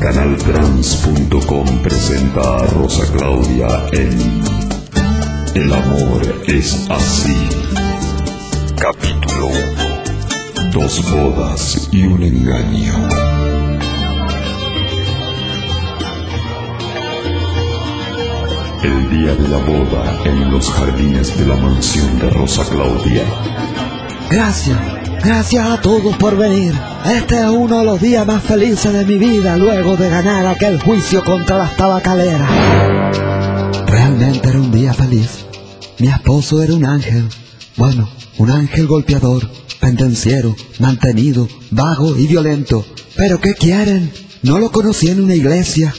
Canaltrans.com presenta a Rosa Claudia en El amor es así. Capítulo 1. Dos bodas y un engaño. El día de la boda en los jardines de la mansión de Rosa Claudia. Gracias, gracias a todos por venir. Este es uno de los días más felices de mi vida luego de ganar aquel juicio contra las tabacaleras. Realmente era un día feliz. Mi esposo era un ángel. Bueno, un ángel golpeador, pendenciero, mantenido, vago y violento. Pero ¿qué quieren? No lo conocí en una iglesia.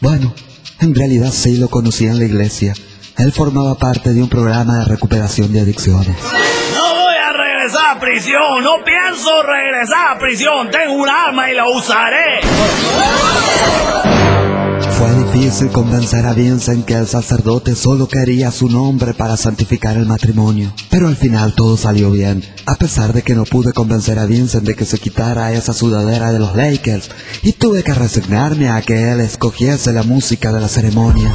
Bueno, en realidad sí lo conocí en la iglesia. Él formaba parte de un programa de recuperación de adicciones. A prisión, no pienso regresar a prisión. Tengo un arma y la usaré. Fue difícil convencer a Vincent que el sacerdote solo quería su nombre para santificar el matrimonio. Pero al final todo salió bien, a pesar de que no pude convencer a Vincent de que se quitara esa sudadera de los Lakers, y tuve que resignarme a que él escogiese la música de la ceremonia.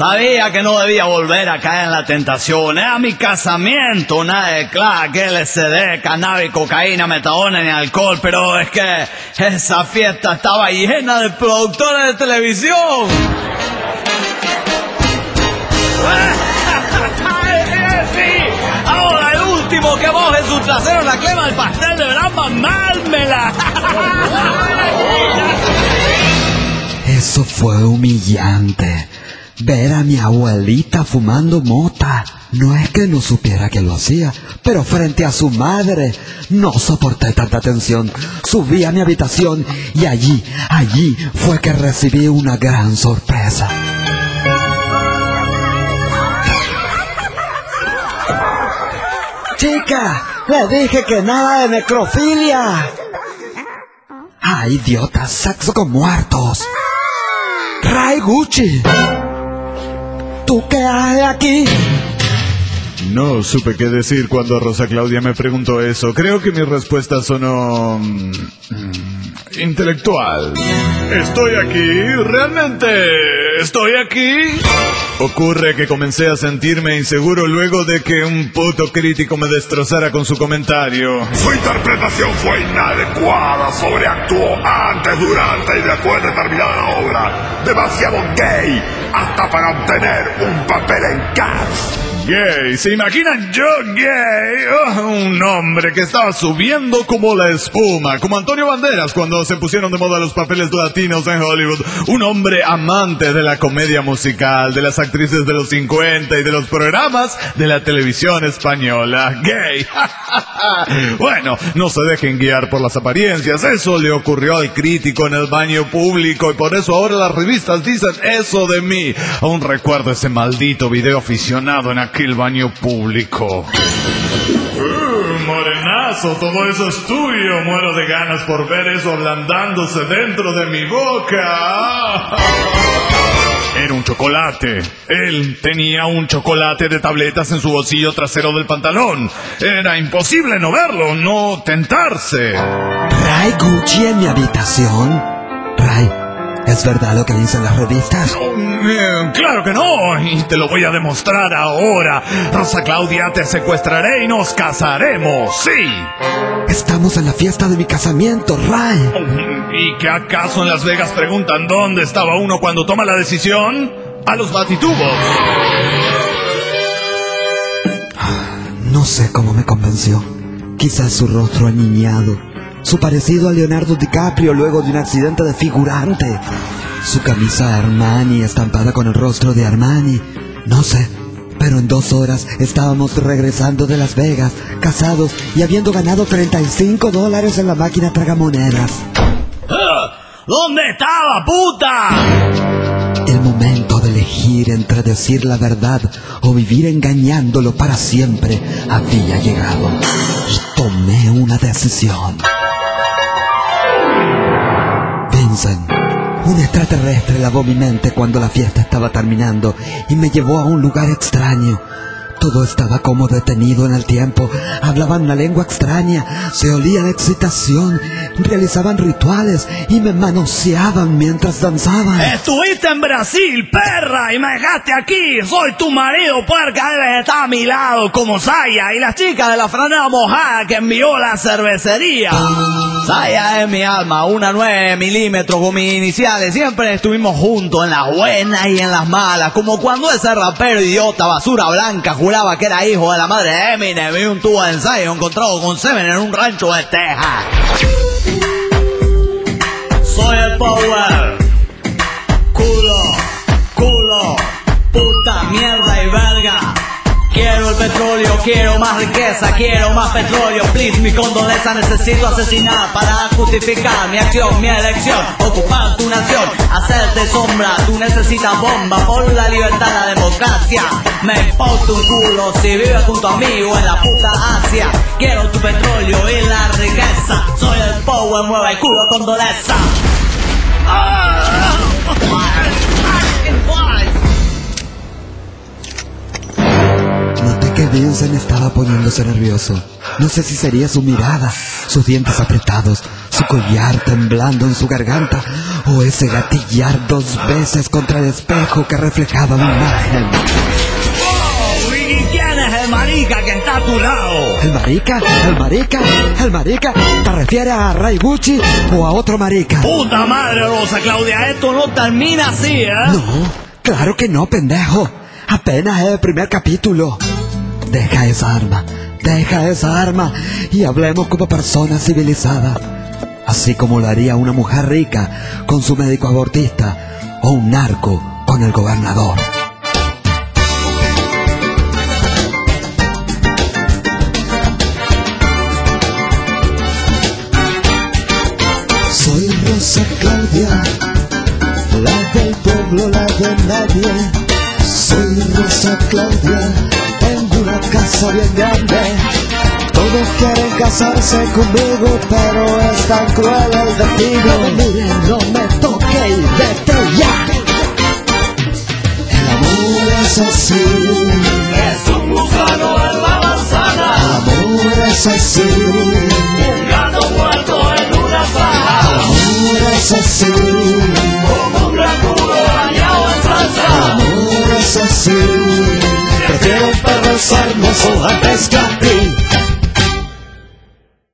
Sabía que no debía volver a caer en la tentación. Era mi casamiento, nada de crack, LSD, cannabis, cocaína, metadona ni alcohol. Pero es que esa fiesta estaba llena de productores de televisión. ahora el último que moje su trasero la crema del pastel deberá mamármela. Eso fue humillante. Ver a mi abuelita fumando mota. No es que no supiera que lo hacía, pero frente a su madre no soporté tanta tensión. Subí a mi habitación y allí, allí fue que recibí una gran sorpresa. Chica, le dije que nada de necrofilia. Ah, idiota, sexo con muertos. Ray Gucci. ¿Tú qué haces aquí? No supe qué decir cuando Rosa Claudia me preguntó eso. Creo que mi respuesta sonó... intelectual. Estoy aquí, realmente estoy aquí. Ocurre que comencé a sentirme inseguro luego de que un puto crítico me destrozara con su comentario. Su interpretación fue inadecuada, sobreactuó antes, durante y después de terminar la obra. Demasiado gay, hasta para obtener un papel en Cats. Gay, ¿se imaginan yo gay? Oh, un hombre que estaba subiendo como la espuma, como Antonio Banderas cuando se pusieron de moda los papeles latinos en Hollywood. Un hombre amante de la comedia musical, de las actrices de los 50 y de los programas de la televisión española. Gay. bueno, no se dejen guiar por las apariencias. Eso le ocurrió al crítico en el baño público y por eso ahora las revistas dicen eso de mí. Aún recuerdo ese maldito video aficionado en baño público. Uh, morenazo, todo eso es tuyo. Muero de ganas por ver eso ablandándose dentro de mi boca. Era un chocolate. Él tenía un chocolate de tabletas en su bolsillo trasero del pantalón. Era imposible no verlo, no tentarse. ¿Ray Gucci en mi habitación? ¿Es verdad lo que dicen las revistas? Eh, claro que no, y te lo voy a demostrar ahora. Rosa Claudia, te secuestraré y nos casaremos, sí. Estamos en la fiesta de mi casamiento, Ray. ¿Y que acaso en Las Vegas preguntan dónde estaba uno cuando toma la decisión? A los batitubos. No sé cómo me convenció. Quizás su rostro aniñado, su parecido a Leonardo DiCaprio luego de un accidente de figurante, su camisa Armani estampada con el rostro de Armani. No sé, pero en dos horas estábamos regresando de Las Vegas, casados y habiendo ganado 35 dólares en la máquina tragamonedas. ¿Dónde estaba, puta? El momento de elegir entre decir la verdad o vivir engañándolo para siempre había llegado. Y tomé una decisión. Un extraterrestre lavó mi mente cuando la fiesta estaba terminando y me llevó a un lugar extraño. Todo estaba como detenido en el tiempo. Hablaban una lengua extraña, se olía la excitación, realizaban rituales y me manoseaban mientras danzaban. Estuviste en Brasil, perra, y me dejaste aquí. Soy tu marido, puerca, debes estar a mi lado como Saya y la chica de la franela mojada que envió la cervecería. Saya es mi alma, una 9 milímetros con mis iniciales. Siempre estuvimos juntos en las buenas y en las malas, como cuando ese rapero idiota basura blanca que era hijo de la madre de Eminem y un tubo de ensayo encontrado con semen en un rancho de Texas. Soy el power. Petróleo, quiero más riqueza, quiero más petróleo. Please, mi condoleza necesito asesinar para justificar mi acción, mi elección. Ocupar tu nación, hacerte sombra. Tú necesitas bomba por la libertad, la democracia. Me importa un culo si vives junto a mí o en la puta Asia. Quiero tu petróleo y la riqueza. Soy el power, mueve el culo condoleza. Noté Vincent estaba poniéndose nervioso. No sé si sería su mirada, sus dientes apretados, su collar temblando en su garganta o ese gatillar dos veces contra el espejo que reflejaba mi imagen. Oh, ¿Y quién es el marica que está a tu lado? ¿El marica? ¿El marica? ¿El marica? ¿Te refieres a Ray Gucci o a otro marica? Puta madre, Rosa Claudia, esto no termina así, ¿eh? No, claro que no, pendejo. Apenas es el primer capítulo. Deja esa arma, deja esa arma y hablemos como personas civilizadas. Así como lo haría una mujer rica con su médico abortista o un narco con el gobernador. Soy Rosa Claudia, la del pueblo, la de nadie. Soy Rosa Claudia, una casa bien grande. Todos quieren casarse conmigo, pero es tan cruel el destino. Mire, no me toque y vete ya. El amor es así, Es un gusano en la manzana, el amor es así,